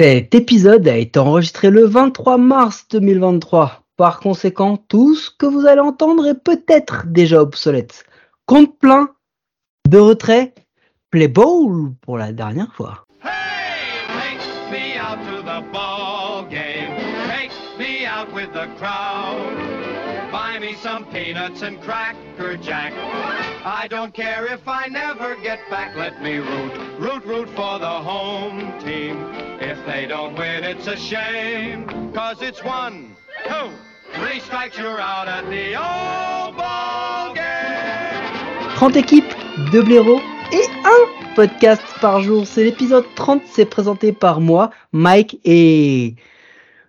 Cet épisode a été enregistré le 23 mars 2023. Par conséquent, tout ce que vous allez entendre est peut-être déjà obsolète. Compte plein de retrait, play ball pour la dernière fois. Buy me some peanuts and cracker jack. I don't care if I never get back. Let me root, root, root for the home team. If they don't win, it's a shame. Cause it's one, two, three strikes, you're out at the old ball game. 30 équipes, 2 blaireaux et un podcast par jour. C'est l'épisode 30, c'est présenté par moi, Mike, et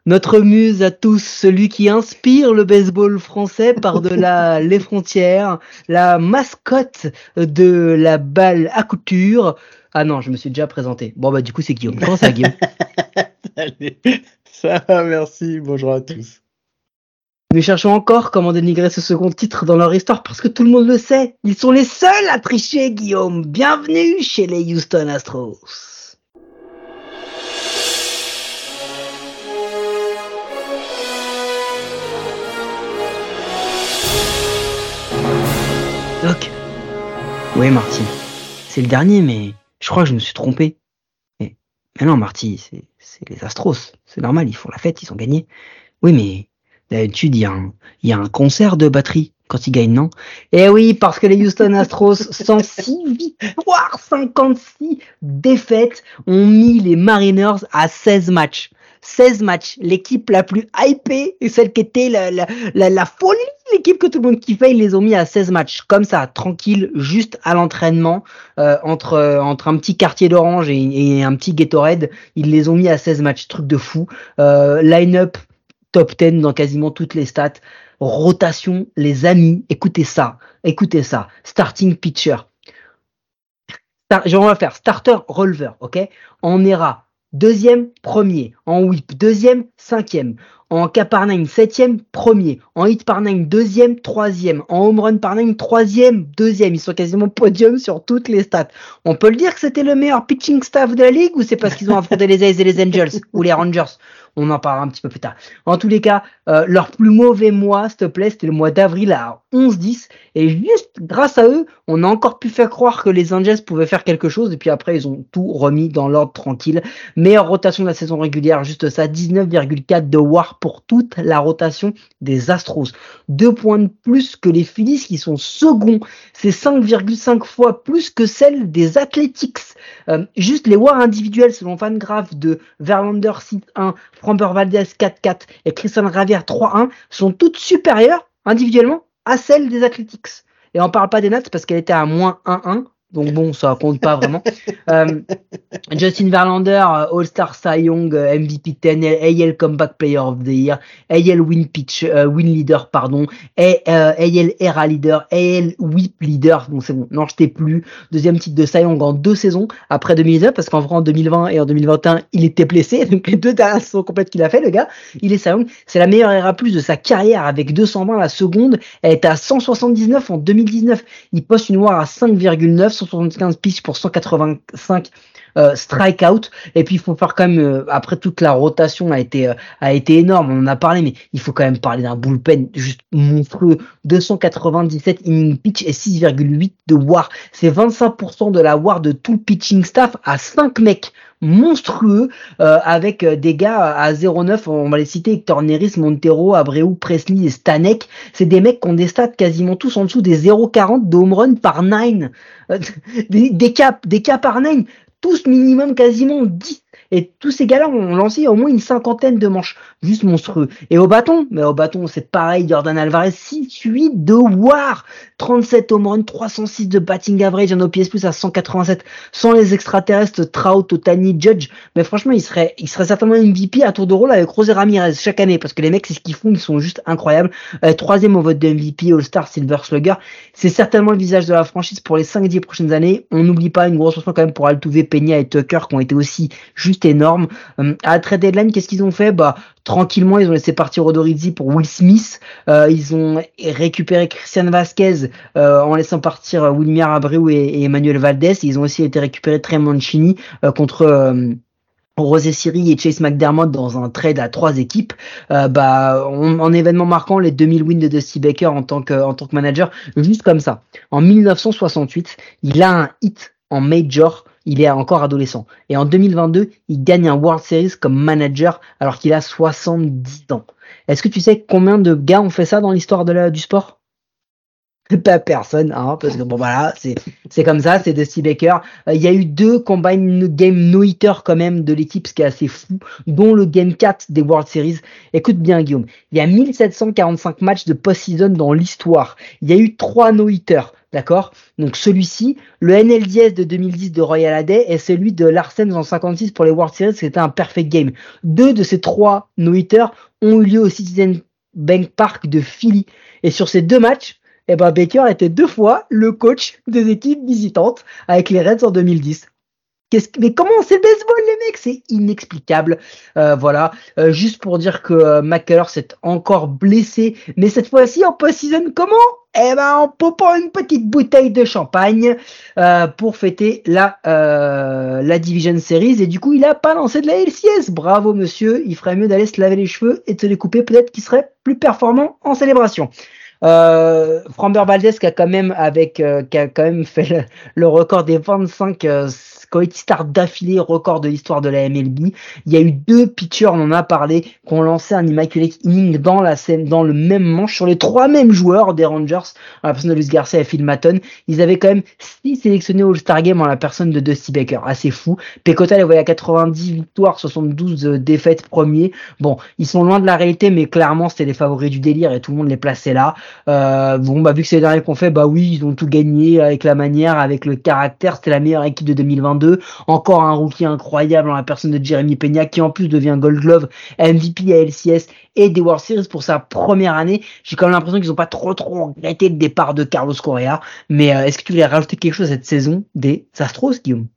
notre muse à tous, celui qui inspire le baseball français par-delà les frontières, la mascotte de la balle à couture. Ah non, je me suis déjà présenté. Bon bah du coup c'est Guillaume. Comment ça Guillaume? Salut, ça va, merci, bonjour à tous. Nous cherchons encore comment dénigrer ce second titre dans leur histoire parce que tout le monde le sait. Ils sont les seuls à tricher, Guillaume. Bienvenue chez les Houston Astros. Oui, Marty. C'est le dernier, mais je crois que je me suis trompé. Mais, mais non, Marty, c'est c'est les Astros. C'est normal, ils font la fête, ils ont gagné. Oui, mais D'habitude, il y, a un, il y a un concert de batterie quand ils gagnent, non? Eh oui, parce que les Houston Astros, 106 victoires, 56 défaites, ont mis les Mariners à 16 matchs. 16 matchs. L'équipe la plus hypée et celle qui était la, la, la, folie, l'équipe que tout le monde kiffait, ils les ont mis à 16 matchs. Comme ça, tranquille, juste à l'entraînement, euh, entre, entre un petit quartier d'orange et, un petit Gatorade, ils les ont mis à 16 matchs. Truc de fou. Euh, Line-up top 10 dans quasiment toutes les stats. Rotation, les amis, écoutez ça, écoutez ça. Starting pitcher. Star, on va faire starter releveur, ok? En ERA, deuxième, premier. En whip, deuxième, cinquième. En K par 9, septième, premier. En hit par 9, deuxième, troisième. En home run par 9, troisième, deuxième. Ils sont quasiment podium sur toutes les stats. On peut le dire que c'était le meilleur pitching staff de la ligue ou c'est parce qu'ils ont affronté les A's et les Angels ou les Rangers? On en parlera un petit peu plus tard. En tous les cas, euh, leur plus mauvais mois, s'il te plaît, c'était le mois d'avril à 11-10. Et juste grâce à eux, on a encore pu faire croire que les Angels pouvaient faire quelque chose. Et puis après, ils ont tout remis dans l'ordre tranquille. Meilleure rotation de la saison régulière, juste ça, 19,4 de WAR pour toute la rotation des Astros. Deux points de plus que les Phillies qui sont seconds. C'est 5,5 fois plus que celle des Athletics. Euh, juste les WAR individuels selon Fangraph de Verlander 6-1, Framber Valdez 4-4 et Christian Ravier 3-1 sont toutes supérieures individuellement à celles des Athletics. Et on parle pas des Nats parce qu'elle était à moins 1-1. Donc bon, ça compte pas vraiment. Euh, Justin Verlander, euh, All-Star Cy Young, euh, MVP 10, AL Comeback Player of the Year, AL Win Pitch, Win Leader, pardon, AL Era Leader, AL Whip Leader. Donc c'est bon, non, je t'ai plus. Deuxième titre de Cy Young en deux saisons après 2019, parce qu'en vrai en 2020 et en 2021, il était blessé. Donc les deux dernières saisons complètes qu'il a fait, le gars, il est Cy Young. C'est la meilleure Era plus de sa carrière avec 220 la seconde. Elle est à 179 en 2019. Il poste une WAR à 5,9, 175 pitches pour 185 euh, strikeout. Et puis il faut faire quand même euh, après toute la rotation a été euh, a été énorme. On en a parlé, mais il faut quand même parler d'un bullpen juste monstrueux. 297 inning pitch et 6,8 de WAR. C'est 25% de la WAR de tout le pitching staff à 5 mecs monstrueux euh, avec euh, des gars à 0,9 on va les citer Hector Neris, Montero, Abreu, Presley et Stanek c'est des mecs qui ont des stats quasiment tous en dessous des 0,40 de home run par 9 euh, des, des des cas par 9 tous minimum quasiment 10 et tous ces gars-là ont lancé au moins une cinquantaine de manches. Juste monstrueux. Et au bâton, mais au bâton, c'est pareil. Jordan Alvarez, 6-8 de WAR. 37 home run, 306 de batting average, un OPS plus à 187. Sans les extraterrestres, Trout, Otani, Judge. Mais franchement, il serait, il serait certainement MVP à tour de rôle avec José Ramirez chaque année. Parce que les mecs, c'est ce qu'ils font, ils sont juste incroyables. Euh, troisième au vote de MVP, All-Star, Silver Slugger. C'est certainement le visage de la franchise pour les 5-10 prochaines années. On n'oublie pas une grosse mention quand même pour Altuve, Peña et Tucker qui ont été aussi juste énormes. Euh, à la trade deadline, qu'est-ce qu'ils ont fait? Bah tranquillement, ils ont laissé partir Odorizzi pour Will Smith. Euh, ils ont récupéré Christian Vasquez euh, en laissant partir Wilmier Abreu et, Emmanuel Valdez. Ils ont aussi été récupérés Trey Mancini euh, contre Rosé Siri et Chase McDermott dans un trade à trois équipes, euh, bah, en événement marquant les 2000 wins de Dusty Baker en tant que, en tant que manager, juste comme ça. En 1968, il a un hit en major, il est encore adolescent. Et en 2022, il gagne un World Series comme manager alors qu'il a 70 ans. Est-ce que tu sais combien de gars ont fait ça dans l'histoire du sport? Pas personne, hein, parce que bon voilà, c'est c'est comme ça, c'est Dusty Baker. Euh, il y a eu deux combine game no hitter quand même de l'équipe, ce qui est assez fou, dont le game 4 des World Series. Écoute bien Guillaume, il y a 1745 matchs de post-season dans l'histoire. Il y a eu trois no hitters. D'accord? Donc celui-ci, le NLDS de 2010 de Royal Aday et celui de Larsen en 56 pour les World Series, c'était un perfect game. Deux de ces trois no hitters ont eu lieu au Citizen Bank Park de Philly. Et sur ces deux matchs, eh ben Baker était deux fois le coach des équipes visitantes avec les Reds en 2010. mais comment c'est le baseball les mecs? C'est inexplicable. Euh, voilà, euh, juste pour dire que euh, s'est encore blessé, mais cette fois-ci en post-season comment? Eh ben en popant une petite bouteille de champagne euh, pour fêter la la Division Series et du coup il a pas lancé de la LCS. Bravo monsieur, il ferait mieux d'aller se laver les cheveux et de se les couper. Peut-être qu'il serait plus performant en célébration. Euh, Framber Valdez qui a quand même avec euh, qui fait le, record des 25 euh, Coyote Star d'affilée, record de l'histoire de la MLB. Il y a eu deux pitchers, on en a parlé, qui ont lancé un immaculate inning dans la scène, dans le même manche sur les trois mêmes joueurs des Rangers, la personne de Luis Garcia et Phil Maton. Ils avaient quand même six sélectionnés All-Star Game en la personne de Dusty Baker. Assez fou. Pecota les voyait à 90 victoires, 72 défaites premiers. Bon, ils sont loin de la réalité, mais clairement c'était les favoris du délire et tout le monde les plaçait là. Euh, bon, bah vu que c'est les derniers qu'on fait, bah oui, ils ont tout gagné avec la manière, avec le caractère. C'était la meilleure équipe de 2022. Encore un rookie incroyable en la personne de Jeremy Peña, qui en plus devient Gold Glove, MVP à LCS et des World Series pour sa première année. J'ai quand même l'impression qu'ils n'ont pas trop trop regretté le départ de Carlos Correa. Mais euh, est-ce que tu voulais rajouter quelque chose cette saison des Astros, Guillaume?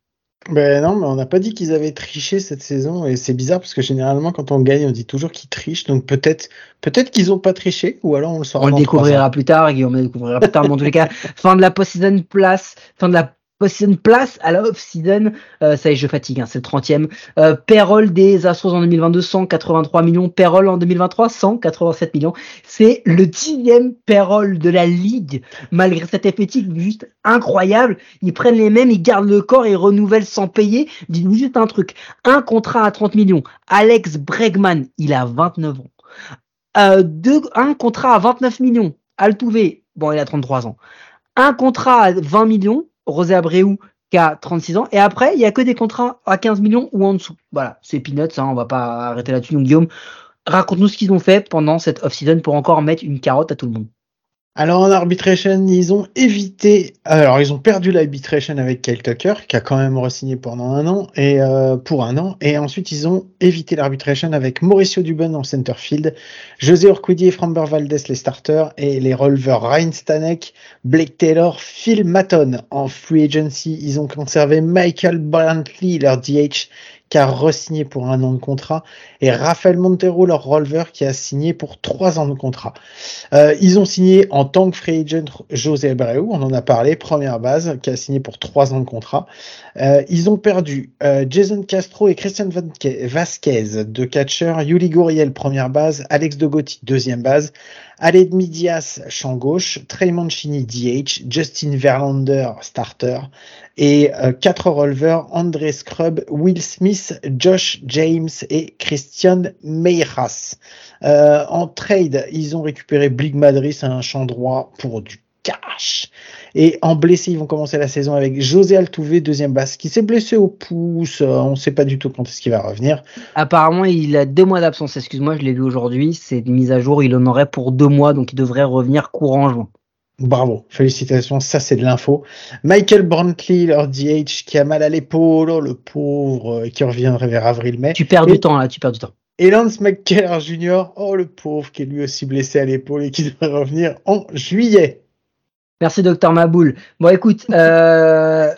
Ben non, mais on n'a pas dit qu'ils avaient triché cette saison et c'est bizarre parce que généralement quand on gagne, on dit toujours qu'ils trichent. Donc peut-être, peut-être qu'ils ont pas triché ou alors on le saura. On le découvrira plus tard, Guillaume, on le découvrira plus tard. mais en tous les cas, fin de la post-season place, fin de la une place à la off-season. Euh, ça y est, je fatigue, hein, c'est le 30e. Euh, des Astros en 2022, 183 millions. Payroll en 2023, 187 millions. C'est le dixième payroll de la ligue, malgré cet effectif juste incroyable. Ils prennent les mêmes, ils gardent le corps ils renouvellent sans payer. Dites-vous juste un truc. Un contrat à 30 millions. Alex Bregman, il a 29 ans. Euh, deux, un contrat à 29 millions. Altuve, bon, il a 33 ans. Un contrat à 20 millions. Rosé Abreu qui a 36 ans. Et après, il y a que des contrats à 15 millions ou en dessous. Voilà, c'est peanuts, hein, on va pas arrêter là-dessus. Donc Guillaume, raconte-nous ce qu'ils ont fait pendant cette off-season pour encore mettre une carotte à tout le monde. Alors en arbitration, ils ont évité. Alors ils ont perdu l'arbitration avec Kyle Tucker, qui a quand même re-signé pendant un an et euh, pour un an. Et ensuite ils ont évité l'arbitration avec Mauricio Dubon en centerfield, José Urquidy et Framber Valdez les starters et les releveurs Ryan Stanek, Blake Taylor, Phil Maton en free agency. Ils ont conservé Michael Brantley leur DH qui a re-signé pour un an de contrat, et Rafael Montero, leur releveur, qui a signé pour trois ans de contrat. Euh, ils ont signé en tant que free agent José Abreu, on en a parlé, première base, qui a signé pour trois ans de contrat. Euh, ils ont perdu euh, Jason Castro et Christian Vasquez de catcher, Yuli Goriel, première base, Alex Dogotti, deuxième base, Aled Midias, champ gauche, Trey Mancini, DH, Justin Verlander, starter, et euh, quatre releveurs, André Scrub, Will Smith, Josh James et Christian Meiras. Euh, en trade, ils ont récupéré Blig Madris, un champ droit pour du cash. Et en blessé, ils vont commencer la saison avec José Altuve, deuxième base, qui s'est blessé au pouce. On ne sait pas du tout quand est-ce qu'il va revenir. Apparemment, il a deux mois d'absence. Excuse-moi, je l'ai vu aujourd'hui. C'est une mise à jour. Il en aurait pour deux mois, donc il devrait revenir courant juin. Bravo, félicitations, ça c'est de l'info. Michael Brantley, leur DH, qui a mal à l'épaule, oh, le pauvre, euh, qui reviendrait vers avril-mai. Tu perds du temps là, tu perds du temps. Et Lance McKellar Jr., oh le pauvre, qui est lui aussi blessé à l'épaule et qui devrait revenir en juillet. Merci docteur Maboul. Bon écoute, euh,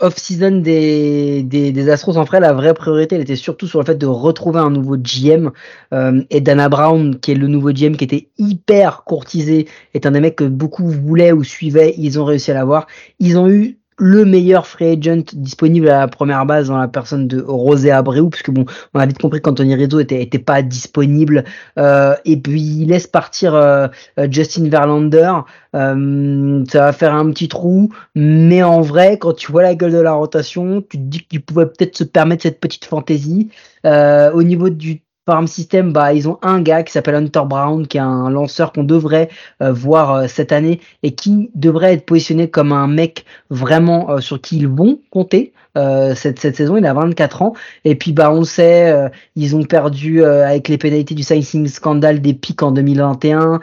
off-season des, des, des, Astros en vrai, la vraie priorité, elle était surtout sur le fait de retrouver un nouveau GM. Euh, et Dana Brown, qui est le nouveau GM, qui était hyper courtisé, est un des mecs que beaucoup voulaient ou suivaient. Ils ont réussi à l'avoir. Ils ont eu le meilleur free agent disponible à la première base dans la personne de Rosé Abreu, puisque bon, on a vite compris qu'Anthony Rizzo était, pas disponible, euh, et puis il laisse partir euh, euh, Justin Verlander, euh, ça va faire un petit trou, mais en vrai, quand tu vois la gueule de la rotation, tu te dis qu'il pouvait peut-être se permettre cette petite fantaisie. au niveau du Farm System, bah, ils ont un gars qui s'appelle Hunter Brown, qui est un lanceur qu'on devrait euh, voir euh, cette année et qui devrait être positionné comme un mec vraiment euh, sur qui ils vont compter. Euh, cette, cette saison. Il a 24 ans. Et puis, bah, on sait, euh, ils ont perdu euh, avec les pénalités du signing scandale des pics en 2021.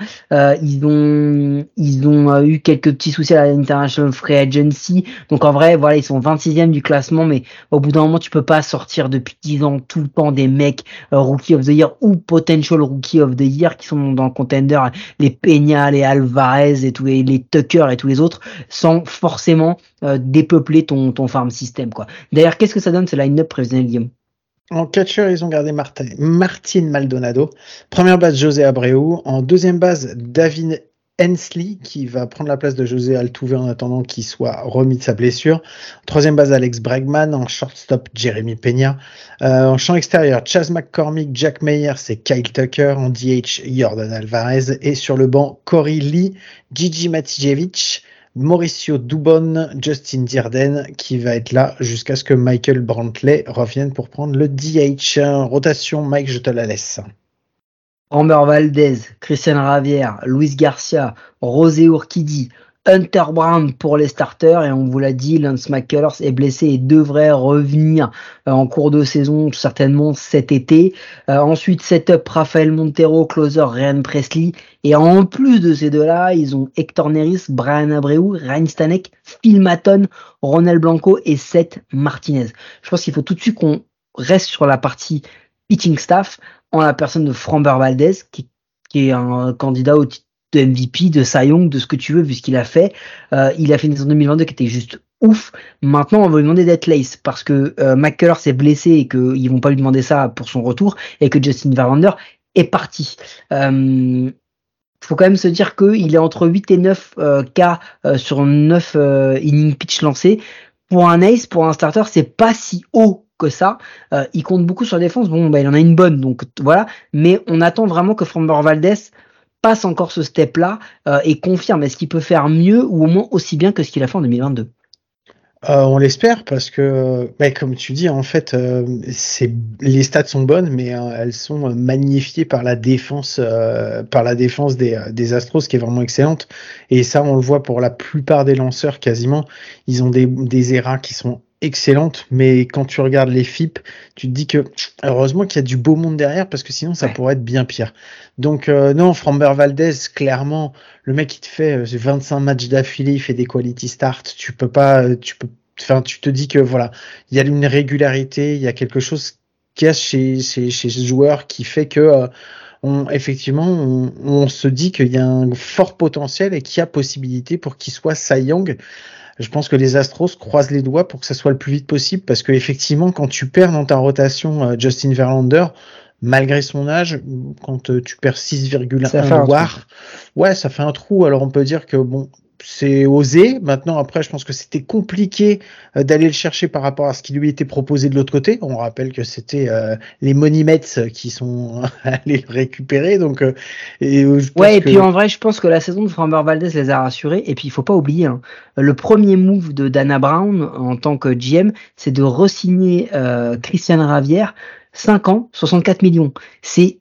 ils ont, ils ont eu quelques petits soucis à l'International Free Agency. Donc, en vrai, voilà, ils sont 26e du classement. Mais au bout d'un moment, tu peux pas sortir depuis 10 ans tout le temps des mecs Rookie of the Year ou Potential Rookie of the Year qui sont dans le contender. Les Peña, les Alvarez et tous les, les Tucker et tous les autres sans forcément dépeupler ton, farm system, quoi. D'ailleurs, qu'est-ce que ça donne ce line-up prévisionnel, Guillaume? En catcher, ils ont gardé Martin, Maldonado. Première base, José Abreu. En deuxième base, David Hensley, qui va prendre la place de José Altuve en attendant qu'il soit remis de sa blessure. Troisième base, Alex Bregman. En shortstop, Jeremy Peña. Euh, en champ extérieur, Chaz McCormick, Jack Meyer, c'est Kyle Tucker. En DH, Jordan Alvarez. Et sur le banc, Cory Lee, Gigi Matijevic. Mauricio Dubon, Justin Dirden, qui va être là jusqu'à ce que Michael Brantley revienne pour prendre le DH. Rotation, Mike, je te la laisse. Amber Valdez, Christian Ravière, Luis Garcia, Rosé Urquidi, Hunter Brown pour les starters et on vous l'a dit, Lance McCullers est blessé et devrait revenir euh, en cours de saison certainement cet été. Euh, ensuite, setup Rafael Montero, closer Ryan Presley et en plus de ces deux-là, ils ont Hector Neris, Brian Abreu, Ryan Stanek, Phil Maton, Ronald Blanco et Seth Martinez. Je pense qu'il faut tout de suite qu'on reste sur la partie pitching staff en la personne de Framber Valdez qui, qui est un candidat au titre de MVP, de Cy de ce que tu veux, vu ce qu'il a fait. Euh, il a fait une saison 2022 qui était juste ouf. Maintenant, on va lui demander d'être lace parce que euh, s'est blessé et qu'ils vont pas lui demander ça pour son retour et que Justin Verlander est parti. Euh, faut quand même se dire qu'il est entre 8 et 9 euh, cas euh, sur 9 inning pitch lancés. Pour un ace, pour un starter, c'est pas si haut que ça. il compte beaucoup sur la défense. Bon, bah, il en a une bonne, donc voilà. Mais on attend vraiment que Framber Valdez passe encore ce step-là euh, et confirme est-ce qu'il peut faire mieux ou au moins aussi bien que ce qu'il a fait en 2022 euh, on l'espère parce que, bah, comme tu dis, en fait, euh, les stats sont bonnes, mais elles sont magnifiées par la défense, par la défense des, des, Astros, qui est vraiment excellente. Et ça, on le voit pour la plupart des lanceurs, quasiment. Ils ont des, des qui sont excellente, mais quand tu regardes les FIP, tu te dis que heureusement qu'il y a du beau monde derrière parce que sinon ça pourrait être bien pire. Donc euh, non, Framber Valdez, clairement, le mec qui te fait 25 euh, matchs d'affilée, il fait des quality start, tu peux pas, euh, tu peux, enfin tu te dis que voilà, il y a une régularité, il y a quelque chose qui a chez, chez, chez ce joueur qui fait que on, effectivement, on, on, se dit qu'il y a un fort potentiel et qu'il y a possibilité pour qu'il soit Cy Young je pense que les Astros croisent les doigts pour que ça soit le plus vite possible parce que effectivement, quand tu perds dans ta rotation euh, Justin Verlander, malgré son âge, quand euh, tu perds 6,1 war, ouais, ça fait un trou. Alors on peut dire que bon, c'est osé. Maintenant, après, je pense que c'était compliqué euh, d'aller le chercher par rapport à ce qui lui était proposé de l'autre côté. On rappelle que c'était euh, les Money qui sont allés le récupérer. Donc, euh, et, ouais, et puis en vrai, je pense que la saison de Framber Valdez les a rassurés. Et puis, il faut pas oublier, hein, le premier move de Dana Brown en tant que GM, c'est de resigner Christian Ravière 5 ans, 64 millions. C'est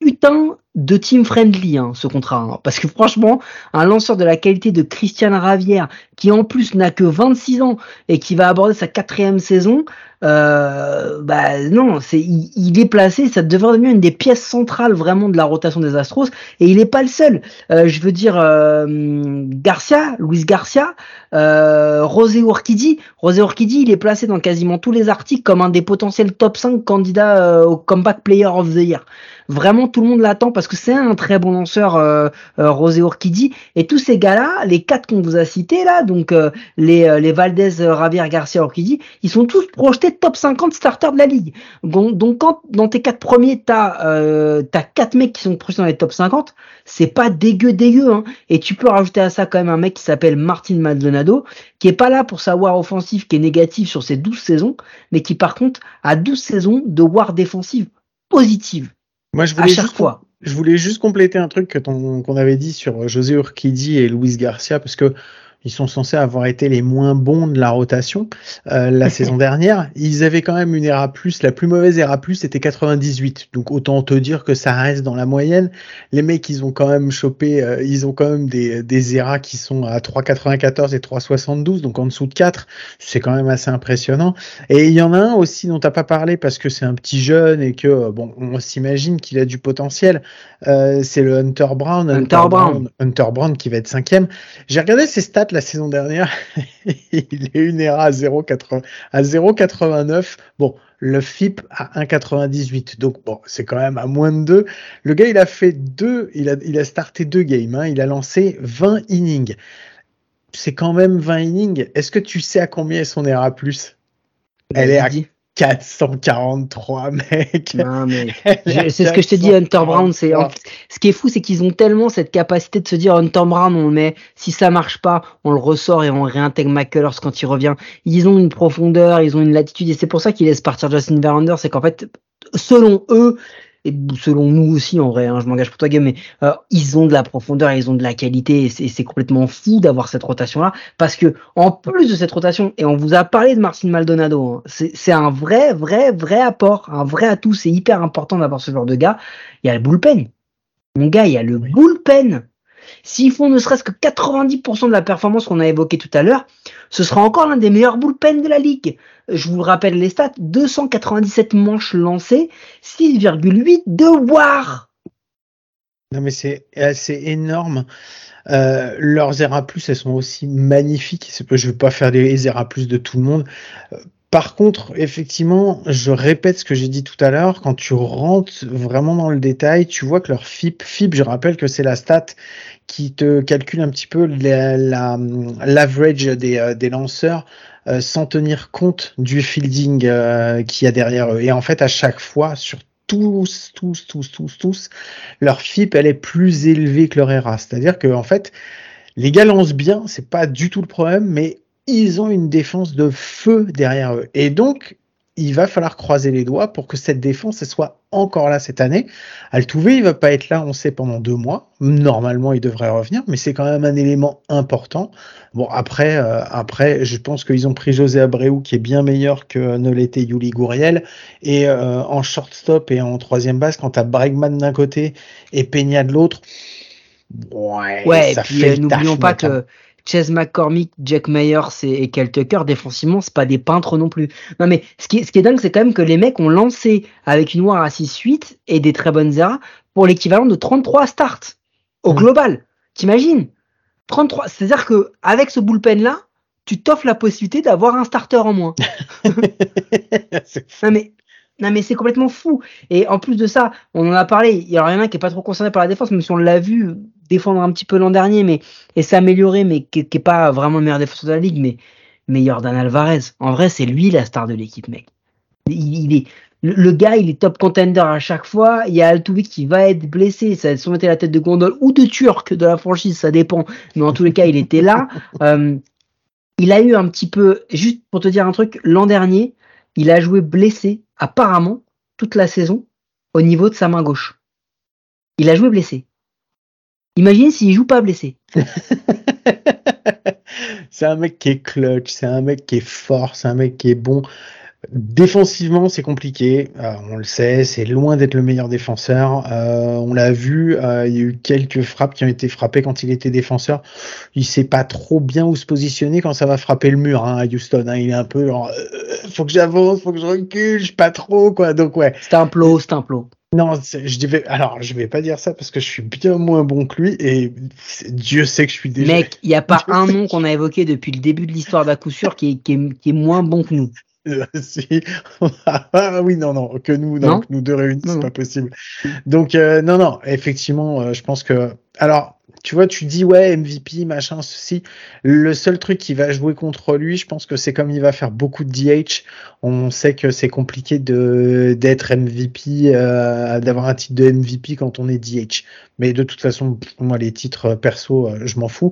putain de team friendly hein, ce contrat hein. parce que franchement un lanceur de la qualité de Christian Ravière qui en plus n'a que 26 ans et qui va aborder sa quatrième saison euh, bah non c'est il, est placé ça devrait devenir une des pièces centrales vraiment de la rotation des Astros et il n'est pas le seul. Euh, je veux dire euh, Garcia Luis Garcia Rosé Urquidi Rosé Urquidi il est placé dans quasiment tous les articles comme un des potentiels top 5 candidats au comeback player of the year. Vraiment tout le monde l'attend parce parce que c'est un très bon lanceur, euh, euh, Rosé Urquidi. Et tous ces gars-là, les quatre qu'on vous a cités là, donc euh, les, les Valdez, Javier Garcia, Urquidi, ils sont tous projetés top 50 starters de la ligue. Donc, donc quand dans tes quatre premiers, t'as euh, t'as quatre mecs qui sont projetés dans les top 50, c'est pas dégueu dégueu. Hein. Et tu peux rajouter à ça quand même un mec qui s'appelle Martin Maldonado, qui est pas là pour sa war offensive qui est négative sur ses 12 saisons, mais qui par contre a 12 saisons de war défensive positive Moi, je à chaque juste fois. Je voulais juste compléter un truc qu'on avait dit sur José Urquidi et Luis Garcia parce que ils sont censés avoir été les moins bons de la rotation euh, la saison dernière. Ils avaient quand même une ERA plus, la plus mauvaise ERA plus c'était 98. Donc autant te dire que ça reste dans la moyenne. Les mecs ils ont quand même chopé, euh, ils ont quand même des des ERA qui sont à 3,94 et 3,72 donc en dessous de 4. C'est quand même assez impressionnant. Et il y en a un aussi dont t'as pas parlé parce que c'est un petit jeune et que euh, bon on s'imagine qu'il a du potentiel. Euh, c'est le Hunter Brown. Hunter Brown. Hunter Brown qui va être cinquième. J'ai regardé ses stats la saison dernière. il est une ERA à 0,80 à 0,89. Bon, le FIP à 1,98. Donc bon, c'est quand même à moins de 2. Le gars, il a fait deux, il a, il a starté deux games. Hein. Il a lancé 20 innings. C'est quand même 20 innings. Est-ce que tu sais à combien est son ERA plus? Elle est à Dit. 443, mec. Non, mais c'est ce que je te dis, Hunter Brown. C'est en- 443. ce qui est fou, c'est qu'ils ont tellement cette capacité de se dire Hunter Brown, on le met. Si ça marche pas, on le ressort et on réintègre McCullers quand il revient. Ils ont une profondeur, ils ont une latitude et c'est pour ça qu'ils laissent partir Justin Verlander. C'est qu'en fait, selon eux et selon nous aussi en vrai, hein, je m'engage pour toi, Game, mais euh, ils ont de la profondeur, ils ont de la qualité et c'est complètement fou d'avoir cette rotation là parce que en plus de cette rotation et on vous a parlé de Martin Maldonado, hein, c'est c'est un vrai, vrai, vrai apport, un vrai atout. C'est hyper important d'avoir ce genre de gars. Il y a le bullpen. Mon gars, il y a le bullpen. S'ils font ne serait-ce que 90% de la performance qu'on a évoquée tout à l'heure, ce sera encore l'un des meilleurs bullpens de la ligue. Je vous rappelle les stats, 297 manches lancées, 6,8 de WAR. Non, mais c'est c'est énorme. Euh, leurs ERA+, elles sont aussi magnifiques. Je ne veux pas faire des ERA+, de tout le monde. Par contre, effectivement, je répète ce que j'ai dit tout à l'heure, quand tu rentres vraiment dans le détail, tu vois que leur FIP, FIP, je rappelle que c'est la stat qui te calcule un petit peu la- la- l'average des, euh, lanceurs euh, sans tenir compte du fielding euh, qu'il y a derrière eux. Et en fait, à chaque fois, sur tous, tous, tous, tous, tous, leur FIP, elle est plus élevée que leur ERA. C'est-à-dire que, en fait, les gars lancent bien, c'est pas du tout le problème, mais ils ont une défense de feu derrière eux. Et donc, il va falloir croiser les doigts pour que cette défense elle soit encore là cette année. Altuve, il va pas être là, on sait, pendant deux mois. Normalement, il devrait revenir, mais c'est quand même un élément important. Bon, après, euh, après, je pense qu'ils ont pris José Abreu, qui est bien meilleur que ne l'était Yuli Gouriel. Et euh, en shortstop et en troisième base, quand t'as Bregman d'un côté et Peña de l'autre, ouais, Ouais, et ça puis fait euh, n'oublions pas que Chase McCormick, Jack Myers et, et Kel Tucker, défensivement, c'est pas des peintres non plus. Non mais ce qui, est- ce qui est dingue, c'est quand même que les mecs ont lancé avec une war à 6-8 et des très bonnes eras pour l'équivalent de 33 starts au Mm. global. T'imagines? 33, c'est-à-dire que avec ce bullpen là, tu t'offres la possibilité d'avoir un starter en moins. Non mais, non mais c'est complètement fou. Et en plus de ça, on en a parlé. Il y en a un qui est pas trop concerné par la défense, même si on l'a vu défendre un petit peu l'an dernier, mais et s'améliorer, mais qui, qui est pas vraiment le meilleur défenseur de la ligue, mais mais Jordan Alvarez. En vrai, c'est lui la star de l'équipe, mec. Il, il est le, le gars, il est top contender à chaque fois. Il y a Altuve qui va être blessé, ça va sûrement été la tête de gondole ou de Turc de la franchise, ça dépend. Mais en tous les cas, il était là. Euh, il a eu un petit peu, juste pour te dire un truc, l'an dernier, il a joué blessé, apparemment, toute la saison, au niveau de sa main gauche. Il a joué blessé. Imagine s'il joue pas blessé. c'est un mec qui est clutch, c'est un mec qui est fort, c'est un mec qui est bon. Défensivement, c'est compliqué, euh, on le sait, c'est loin d'être le meilleur défenseur. Euh, on l'a vu, euh, il y a eu quelques frappes qui ont été frappées quand il était défenseur. Il sait pas trop bien où se positionner quand ça va frapper le mur hein, à Houston. hein. Il est un peu genre, faut que j'avance, faut que je recule, je sais pas trop quoi. Donc ouais, C'est un plot, c'est un plot. Non, je devais, alors je vais pas dire ça parce que je suis bien moins bon que lui et Dieu sait que je suis déjà. Mec, il n'y a pas un nom qu'on a évoqué depuis le début de l'histoire d'à coup sûr qui est, qui, est, qui est moins bon que nous. si. ah oui, non, non, que nous, Non nous deux réunis, c'est pas possible. Donc, euh, non, non, effectivement, euh, je pense que. Alors, tu vois, tu dis, ouais, MVP, machin, ceci. Le seul truc qui va jouer contre lui, je pense que c'est comme il va faire beaucoup de DH. On sait que c'est compliqué de d'être MVP, euh, d'avoir un titre de MVP quand on est DH. Mais de toute façon, moi, les titres euh, perso, euh, je m'en fous.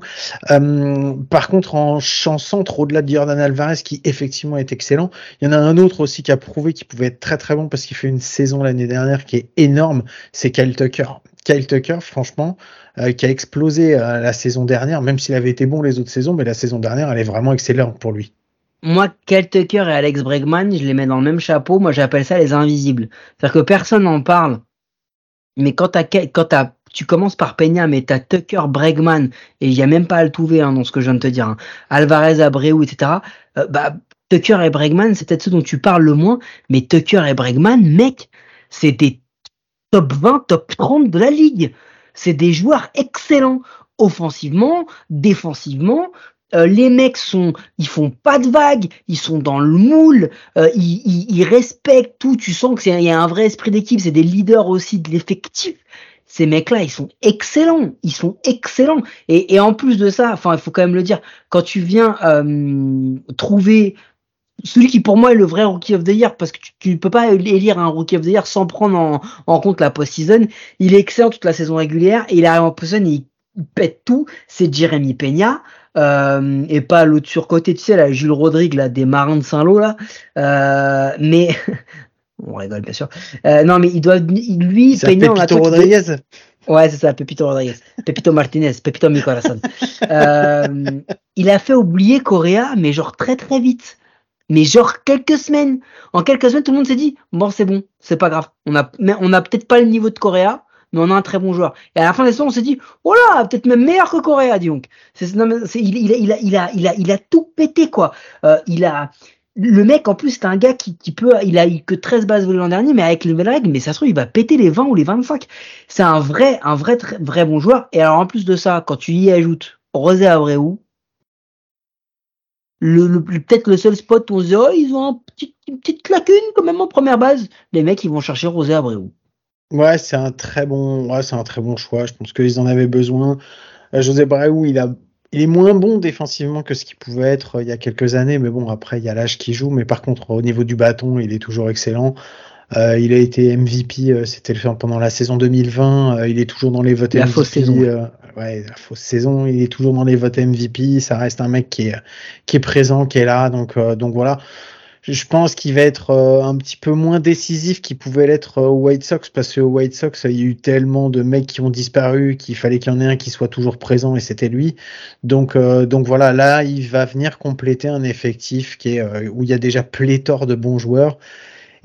Euh, par contre, en champ centre, au-delà de Jordan Alvarez, qui effectivement est excellent, il y en a un autre aussi qui a prouvé qu'il pouvait être très très bon parce qu'il fait une saison l'année dernière qui est énorme, c'est Kyle Tucker. Kyle Tucker, franchement, euh, qui a explosé euh, la saison dernière, même s'il avait été bon les autres saisons, mais la saison dernière, elle est vraiment excellente pour lui. Moi, Kel Tucker et Alex Bregman, je les mets dans le même chapeau. Moi, j'appelle ça les invisibles. C'est-à-dire que personne n'en parle. Mais quand, tu commences par Peña, mais t'as Tucker, Bregman, et il y a même pas Altuve hein, dans ce que je viens de te dire, hein, Alvarez, Abreu, etc. euh, bah, Tucker et Bregman, c'est peut-être ceux dont tu parles le moins, mais Tucker et Bregman, mec, c'est des top 20, top 30 de la ligue. C'est des joueurs excellents, offensivement, défensivement. Euh, les mecs sont, ils font pas de vagues, ils sont dans le moule, euh, ils, respectent tout. Tu sens que y a un vrai esprit d'équipe. C'est des leaders aussi de l'effectif. Ces mecs-là, ils sont excellents, ils sont excellents. Et, et en plus de ça, enfin, il faut quand même le dire, quand tu viens euh, trouver celui qui pour moi est le vrai rookie of the year parce que tu, ne peux pas élire un rookie of the year sans prendre en, en compte la post-season. Il est excellent toute la saison régulière et il arrive en post-season il pète tout. C'est Jeremy Peña. Euh, et pas l'autre surcoté, tu sais, là, Jules Rodrigue, là, des Marins de Saint-Lô, là. Euh, mais, on rigole, bien sûr. Euh, non, mais il doit, lui, Peña, on trouvé- Rodriguez. Ouais, c'est ça, Pepito Rodriguez. Pepito Martinez, Pepito mi corazón. Euh, il a fait oublier Correa, mais genre très très vite. Mais genre quelques semaines. En quelques semaines, tout le monde s'est dit, bon, c'est bon, c'est pas grave. On a, on a peut-être pas le niveau de Correa, mais on a un très bon joueur. Et à la fin de la saison, on s'est dit, oh là, peut-être même meilleur que Correa, dis donc. Il, il, a, il, a, il, a, il, a, tout pété, quoi. Euh, il a, le mec, en plus, c'est un gars qui, qui peut, il a eu que 13 bases volées l'an dernier, mais avec nouvelles règles, mais ça se trouve, il va péter les 20 ou les 25. C'est un vrai, un vrai, très- vrai bon joueur. Et alors, en plus de ça, quand tu y ajoutes Rosé Abreu, le, peut-être le seul spot où on se dit, oh, ils ont une petite lacune quand même en première base. Les mecs, ils vont chercher Rosé Abreu. Ouais, c'est un très bon, ouais, c'est un très bon choix. Je pense qu'ils en avaient besoin. Euh, José Braou, il a, il est moins bon défensivement que ce qu'il pouvait être euh, il y a quelques années, mais bon, après, il y a l'âge qui joue. Mais par contre, au niveau du bâton, il est toujours excellent. Euh, il a été MVP, euh, c'était pendant la saison 2020. euh, il est toujours dans les votes La MVP. fausse saison, ouais. euh, ouais, la fausse saison. Il est toujours dans les votes MVP. Ça reste un mec qui est, qui est présent, qui est là. Donc, euh, donc voilà. Je pense qu'il va être euh, un petit peu moins décisif qu'il pouvait l'être euh, au White Sox parce que au White Sox, il y a eu tellement de mecs qui ont disparu qu'il fallait qu'il y en ait un qui soit toujours présent et c'était lui. Donc, euh, donc voilà, là, il va venir compléter un effectif qui est euh, où il y a déjà pléthore de bons joueurs.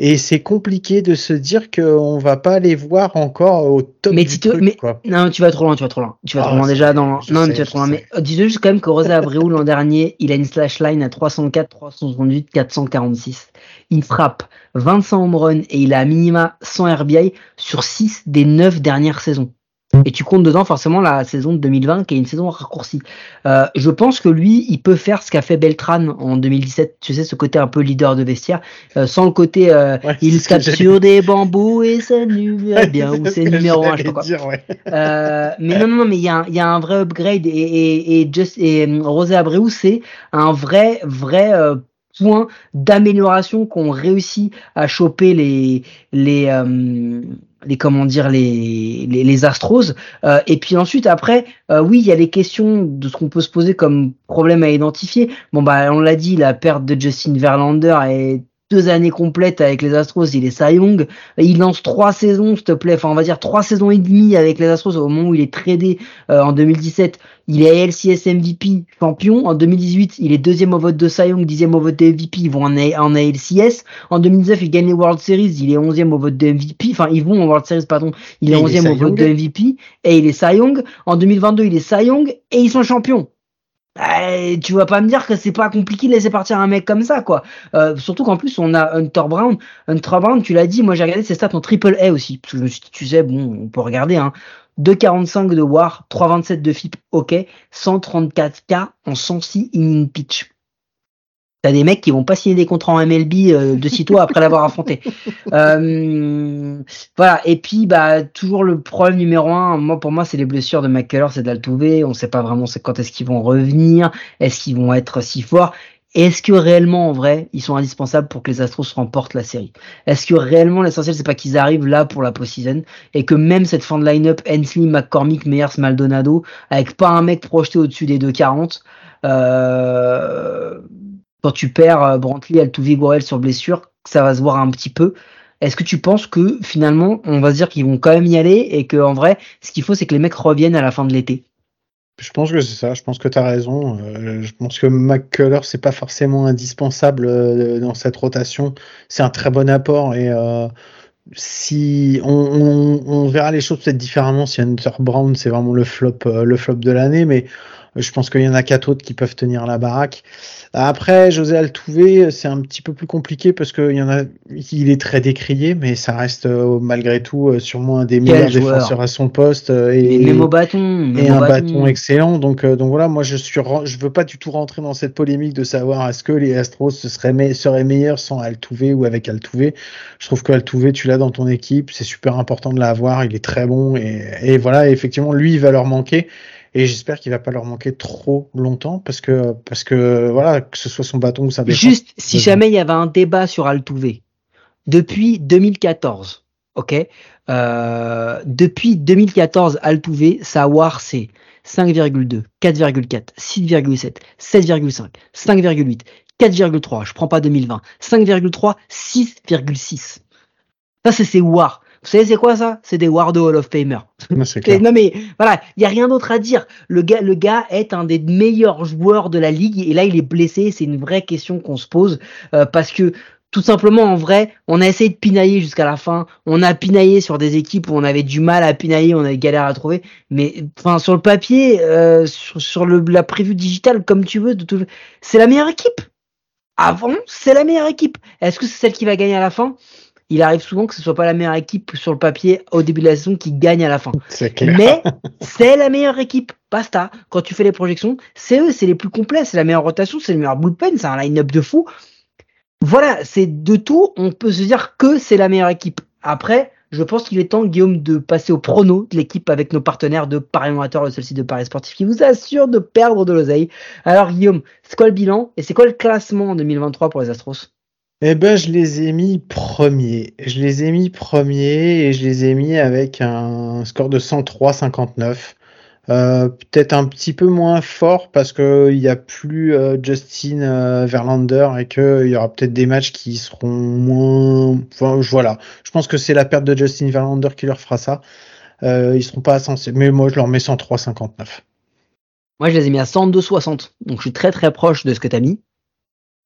Et c'est compliqué de se dire qu'on va pas les voir encore au top Mais du truc, mais- quoi. Non, tu vas trop loin, tu vas trop loin. Tu vas Ah, trop loin c'est- déjà dans. Non, sais, tu vas trop loin. sais. Mais dis-le juste quand même que Rosé Abreu l'an dernier, il a une slash line à 304, 378, 446. Il frappe 25 home runs et il a à minima 100 RBI sur 6 des 9 dernières saisons. Et tu comptes dedans forcément la saison de 2020 qui est une saison raccourcie. Euh, je pense que lui, il peut faire ce qu'a fait Beltran en 2017. Tu sais, ce côté un peu leader de vestiaire, euh, sans le côté euh, Ouais, il tape sur des bambous et ça va bien ou C'est numéro 1, je sais j'allais pas quoi. dire, ouais. Euh, mais non, non, non, mais il y, a un- il y a un vrai upgrade et, et, et, Just, et euh, Rosé Abreu, c'est un vrai, vrai euh, point d'amélioration qu'ont réussi à choper les, les, euh, les comment dire, les, les, les Astros. Euh, et puis ensuite, après, euh, oui, il y a les questions de ce qu'on peut se poser comme problème à identifier. Bon, bah, on l'a dit, la perte de Justin Verlander est deux années complètes avec les Astros, il est Cy Young. Il lance trois saisons, s'il te plaît. Enfin, on va dire trois saisons et demie avec les Astros au moment où il est tradé euh, en 2017. Il est LCS MVP champion. En 2018, il est deuxième au vote de Cy Young, dixième au vote de MVP. Ils vont en, A- en ALCS. En 2019, il gagne les World Series. Il est onzième au vote de MVP. Enfin, ils vont en World Series, pardon. Il est onzième au vote de MVP. Et il est Cy Young. En 2022, il est Cy Young. Et ils sont champions. Euh, tu vas pas me dire que c'est pas compliqué de laisser partir un mec comme ça, quoi. Euh, surtout qu'en plus, on a Hunter Brown. Hunter Brown, tu l'as dit, moi j'ai regardé ses stats en triple A aussi. Parce que je me suis dit, tu sais, bon, on peut regarder, hein. 2,45 de WAR, 3,27 de FIP, ok. 134K en 106 inning pitch. T'as des mecs qui vont pas signer des contrats en MLB euh, de sitôt après l'avoir affronté. Euh, voilà. Et puis, bah, toujours le problème numéro un, moi, pour moi, c'est les blessures de McCullers et d'Altuve. On sait pas vraiment quand est-ce qu'ils vont revenir. Est-ce qu'ils vont être si forts? Est-ce que réellement, en vrai, ils sont indispensables pour que les Astros remportent la série? Est-ce que réellement, l'essentiel, c'est pas qu'ils arrivent là pour la post-season et que même cette fin de line-up, Hensley, McCormick, Meyers, Maldonado, avec pas un mec projeté au-dessus des 2,40, euh, quand tu perds euh, Brantley, Altuve, Gorel sur blessure, ça va se voir un petit peu. Est-ce que tu penses que finalement, on va se dire qu'ils vont quand même y aller et que en vrai, ce qu'il faut, c'est que les mecs reviennent à la fin de l'été? Je pense que c'est ça. Je pense que tu as raison. Euh, je pense que McCullers, c'est pas forcément indispensable euh, dans cette rotation. C'est un très bon apport et si on, verra les choses peut-être différemment si Hunter Brown c'est vraiment le flop le flop de l'année mais je pense qu'il y en a quatre autres qui peuvent tenir la baraque après, José Altuve, c'est un petit peu plus compliqué parce qu'il y en a, il est très décrié, mais ça reste euh, malgré tout euh, sûrement un des meilleurs défenseurs à son poste euh, et, et, bâton, et un bâton. excellent. Donc, donc voilà, moi je suis, je veux pas du tout rentrer dans cette polémique de savoir est-ce que les Astros seraient, seraient meilleurs sans Altuve ou avec Altuve. Je trouve que Altuve, tu l'as dans ton équipe, c'est super important de l'avoir, il est très bon et, et voilà, effectivement, lui, il va leur manquer et j'espère qu'il va pas leur manquer trop longtemps parce que parce que voilà que ce soit son bâton ou sa défense. Juste si jamais il y avait un débat sur Altuve depuis 2014, ok, euh, depuis 2014 Altuve sa WAR c'est 5,2, 4,4, 6,7, 7,5, 5,8, 4,3. Je prends pas 2020, 5,3, 6,6. Ça c'est ses WAR. Vous savez c'est quoi ça? C'est des Wardo Hall of Famer. Non, mais voilà, il y a rien d'autre à dire. Le gars, le gars est un des meilleurs joueurs de la ligue et là il est blessé. C'est une vraie question qu'on se pose euh, parce que tout simplement en vrai, on a essayé de pinailler jusqu'à la fin. On a pinaillé sur des équipes où on avait du mal à pinailler, on avait galère à trouver. Mais enfin sur le papier, euh, sur, le, la prévue digitale, comme tu veux, c'est la meilleure équipe. Avant, c'est la meilleure équipe. Est-ce que c'est celle qui va gagner à la fin? Il arrive souvent que ce soit pas la meilleure équipe sur le papier au début de la saison qui gagne à la fin. Mais c'est la meilleure équipe. Basta. Quand tu fais les projections, c'est eux, c'est les plus complets, c'est la meilleure rotation, c'est le meilleur bullpen, c'est un line-up de fou. Voilà, c'est de tout, on peut se dire que c'est la meilleure équipe. Après, je pense qu'il est temps, Guillaume, de passer au prono de l'équipe avec nos partenaires de Paris Novateur, le seul site de Paris Sportif qui vous assure de perdre de l'oseille. Alors, Guillaume, c'est quoi le bilan et c'est quoi le classement en 2023 pour les Astros? Eh ben, je les ai mis premiers. Je les ai mis premiers et je les ai mis avec un score de 103-59. Euh, peut-être un petit peu moins fort parce que il y a plus euh, Justin euh, Verlander et qu'il y aura peut-être des matchs qui seront moins. Enfin, voilà. Je pense que c'est la perte de Justin Verlander qui leur fera ça. ils seront pas censés. Mais moi, je leur mets 103-59. Moi, je les ai mis à 102-60. Donc, je suis très très proche de ce que tu as mis.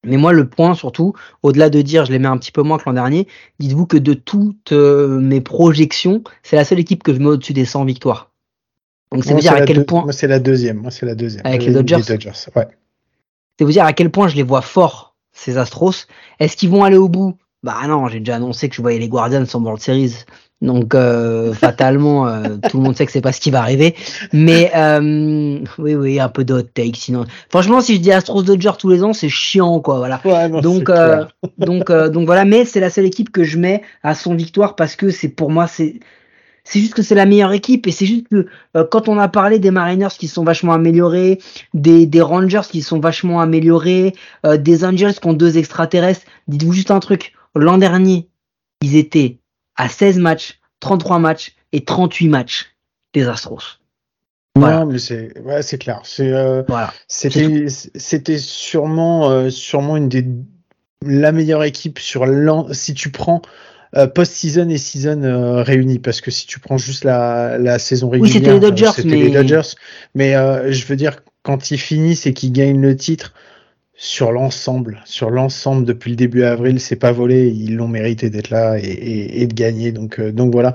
Mais moi, le point surtout, au-delà de dire je les mets un petit peu moins que l'an dernier, dites-vous que de toutes euh, mes projections, c'est la seule équipe que je mets au-dessus des 100 victoires. Donc c'est vous dire à quel point. Moi, c'est la deuxième. Moi, c'est la deuxième. Avec les, Dodgers. ouais. C'est vous dire à quel point je les vois forts, ces Astros. Est-ce qu'ils vont aller au bout? Bah non, j'ai déjà annoncé que je voyais les Guardians en World Series. Donc euh, fatalement, euh, tout le monde sait que c'est pas ce qui va arriver. Mais euh, oui, oui, un peu d'autres take. Sinon, franchement, si je dis Astros Dodgers tous les ans, c'est chiant, quoi. Voilà. donc, donc, donc voilà. Mais c'est la seule équipe que je mets à son victoire parce que c'est pour moi, c'est c'est juste que c'est la meilleure équipe et c'est juste que quand on a parlé des Mariners qui sont vachement améliorés, des, des Rangers qui sont vachement améliorés, des Angels qui ont deux extraterrestres, dites-vous juste un truc. L'an dernier, ils étaient à 16 matchs, 33 matchs et 38 matchs des Astros. Voilà. mais c'est ouais, c'est clair. C'est euh, voilà. C'était c'était sûrement euh, sûrement une des la meilleure équipe sur l'an si tu prends euh, post-season et season réunis parce que si tu prends juste la, la saison régulière, oui, c'était les Dodgers, mais... les Dodgers. Mais je veux dire quand ils finissent et qu'ils gagnent le titre, sur l'ensemble, sur l'ensemble depuis le début avril, c'est pas volé, ils l'ont mérité d'être là et, de gagner. Donc, euh, donc voilà.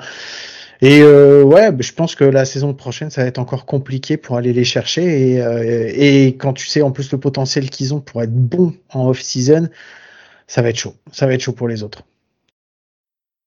Et euh, ouais, bah, je pense que la saison prochaine, ça va être encore compliqué pour aller les chercher. Et, euh, et quand tu sais en plus le potentiel qu'ils ont pour être bons en off-season, ça va être chaud. Ça va être chaud pour les autres.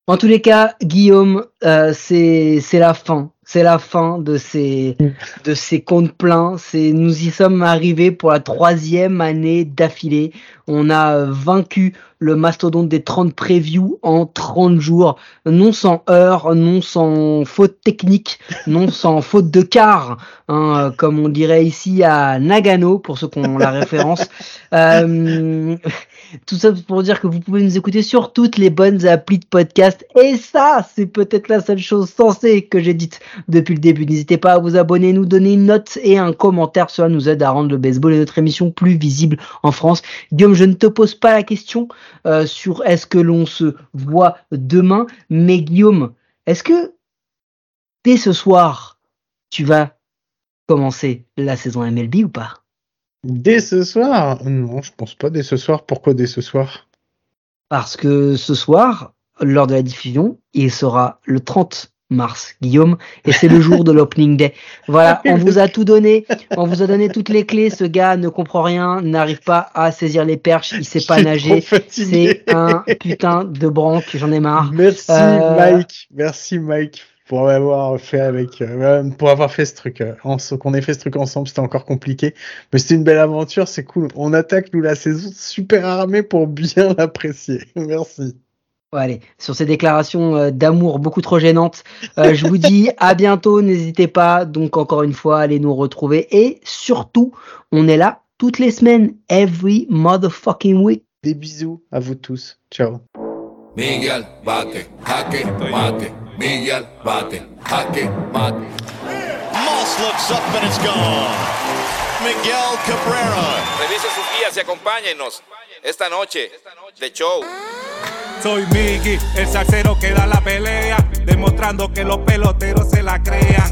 En tous les cas, Guillaume, c'est la fin c'est la fin de ces, de ces comptes pleins. C'est, nous y sommes arrivés pour la troisième année d'affilée. On a vaincu le mastodonte des 30 previews en 30 jours, non sans heurts, non sans faute technique, non sans faute de quart, hein, comme on dirait ici à Nagano, pour ceux qui ont la référence. Euh, tout ça pour dire que vous pouvez nous écouter sur toutes les bonnes applis de podcast. Et ça, c'est peut-être la seule chose sensée que j'ai dite depuis le début. N'hésitez pas à vous abonner, nous donner une note et un commentaire. Cela nous aide à rendre le baseball et notre émission plus visible en France. Guillaume, je ne te pose pas la question euh, sur est-ce que l'on se voit demain, mais Guillaume, est-ce que dès ce soir, tu vas commencer la saison MLB ou pas? Dès ce soir? Non, je pense pas dès ce soir. Pourquoi dès ce soir? Parce que ce soir, lors de la diffusion, il sera le 30 mars, Guillaume, et c'est le jour de l'opening day. Voilà, on vous a tout donné, on vous a donné toutes les clés. Ce gars ne comprend rien, n'arrive pas à saisir les perches, il sait pas nager. C'est un putain de branque, j'en ai marre. Merci euh... Mike, merci Mike pour avoir fait avec, euh, pour avoir fait ce truc, euh, qu'on ait fait ce truc ensemble, c'était encore compliqué, mais c'était une belle aventure, c'est cool. On attaque nous la saison super armée pour bien l'apprécier. Merci. allez, sur ces déclarations euh, d'amour beaucoup trop gênantes, euh, je vous dis à bientôt. N'hésitez pas, donc encore une fois, allez nous retrouver et surtout, on est là toutes les semaines, every motherfucking week. Des bisous à vous tous. Ciao. Miguel, bate, jaque, mate. Miguel, bate, jaque, mate. Moss looks up and it's gone. Miguel Cabrera. Revise sus guías y acompáñenos esta noche de show. Soy Miggy, el salsero que da la pelea, demostrando que los peloteros se la crean.